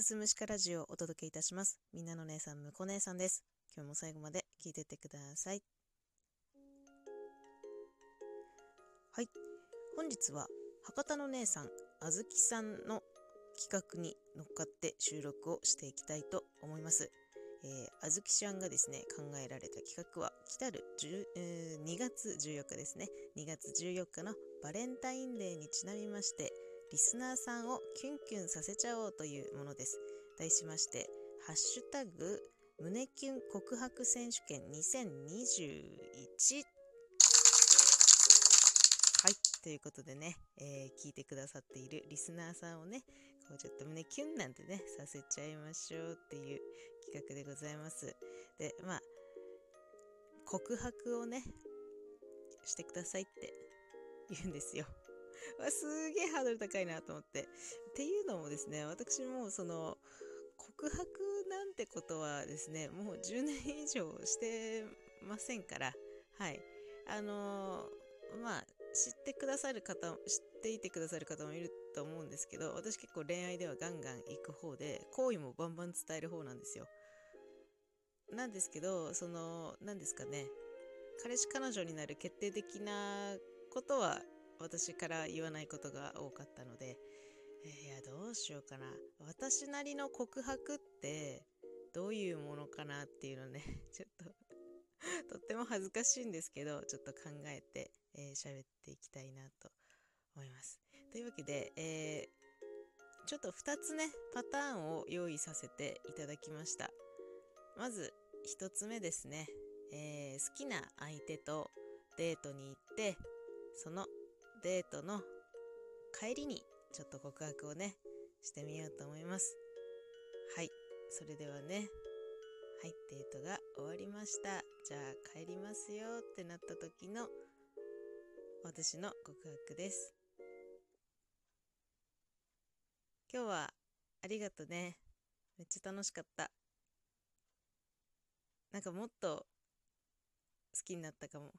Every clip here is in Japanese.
すすむしかラジオをお届けいたします。みんなの姉さん、むこ姉さんです。今日も最後まで聞いてってください。はい。本日は、博多の姉さん、あずきさんの企画に乗っかって収録をしていきたいと思います。えー、あずきちゃんがですね、考えられた企画は、来たる10、えー2月14日ですね。2月14日のバレンタインデーにちなみまして、リスナーさんをキュンキュンさせちゃおうというものです。題しまして、ハッシュタグ、胸キュン告白選手権2021。はい。ということでね、えー聞いてくださっているリスナーさんをね、こうちょっと胸キュンなんてね、させちゃいましょうっていう企画でございます。で、まあ、告白をね、してくださいって言うんですよ。わすげえハードル高いなと思って。っていうのもですね、私もその、告白なんてことはですね、もう10年以上してませんから、はい。あのーまあ、知ってくださる方、知っていてくださる方もいると思うんですけど、私結構恋愛ではガンガン行く方で、好意もバンバン伝える方なんですよ。なんですけど、その、何ですかね、彼氏彼女になる決定的なことは私から言わないことが多かったので、えーいや、どうしようかな。私なりの告白ってどういうものかなっていうのね、ちょっととっても恥ずかしいんですけど、ちょっと考えて喋、えー喋っていきたいなと思います。というわけで、えーちょっと2つね、パターンを用意させていただきました。まず、1つ目ですね。えー好きな相手とデートに行って、そのデートの帰りにちょっと告白をね、してみようと思います。はい。それではね、はい、デートが終わりました。じゃあ帰りますよってなった時の私の告白です。今日はありがとね。めっちゃ楽しかった。なんかもっと好きになったかも。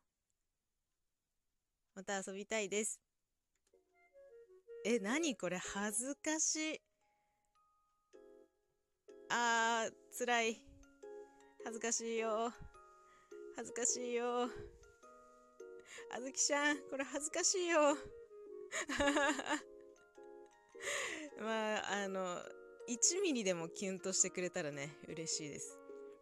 また遊びたいです。え、なにこれ？恥ずかしい。あー、つらい。恥ずかしいよ。恥ずかしいよ。あずきちゃん、これ恥ずかしいよ。まあ、あの、1ミリでもキュンとしてくれたらね、嬉しいです。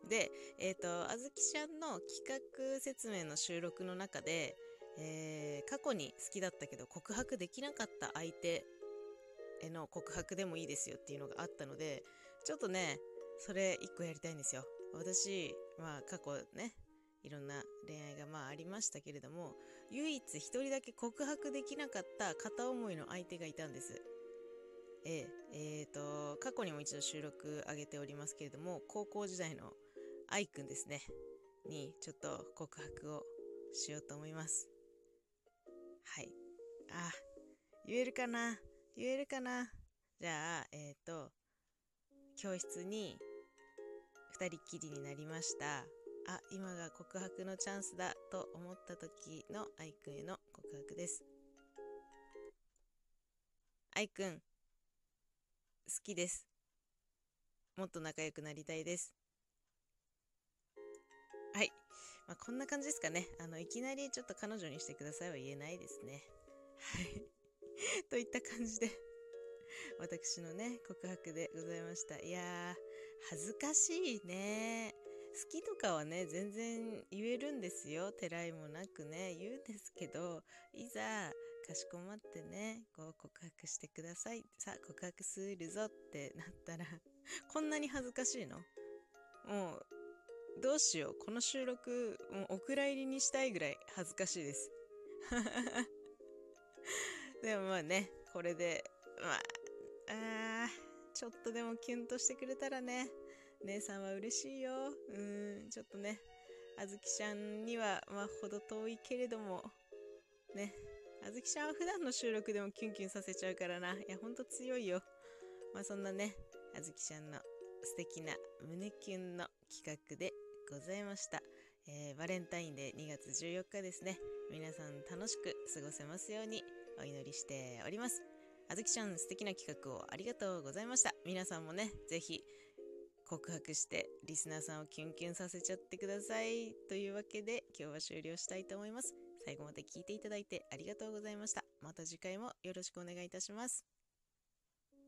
で、えっ、と、あずきちゃんの企画説明の収録の中で、えー過去に好きだったけど告白できなかった相手への告白でもいいですよっていうのがあったので、ちょっとね、それ一個やりたいんですよ。私、まあ過去ね、いろんな恋愛がまあありましたけれども、唯一一人だけ告白できなかった片思いの相手がいたんです。えええーと、過去にも一度収録上げておりますけれども、高校時代の愛くんですね、にちょっと告白をしようと思います。はい。あ、言えるかな？言えるかな？じゃあ、えっ、と、教室に二人きりになりました。あ、今が告白のチャンスだと思った時の愛くんへの告白です。愛くん、好きです。もっと仲良くなりたいです。はい。まあ、こんな感じですかね。あの、いきなりちょっと彼女にしてくださいは言えないですね。はい。といった感じで、私のね、告白でございました。いやー、恥ずかしいね。好きとかはね、全然言えるんですよ。てらいもなくね、言うんですけど、いざ、かしこまってね、こう告白してください。さあ、告白するぞってなったら、こんなに恥ずかしいの？もう、どうしよう。この収録、もうお蔵入りにしたいぐらい恥ずかしいです。でもまあね、これで、まあ、あちょっとでもキュンとしてくれたらね、姉さんは嬉しいよ。うん、ちょっとね、あずきちゃんには、まあ、ほど遠いけれども、ね、あずきちゃんは普段の収録でもキュンキュンさせちゃうからな。いや、ほんと強いよ。まあ、そんなね、あずきちゃんの素敵な胸キュンの企画でございました。えーバレンタインデー2月14日ですね。皆さん楽しく過ごせますようにお祈りしております。あずきちゃん素敵な企画をありがとうございました。皆さんもね、ぜひ告白してリスナーさんをキュンキュンさせちゃってください。というわけで今日は終了したいと思います。最後まで聞いていただいてありがとうございました。また次回もよろしくお願いいたします。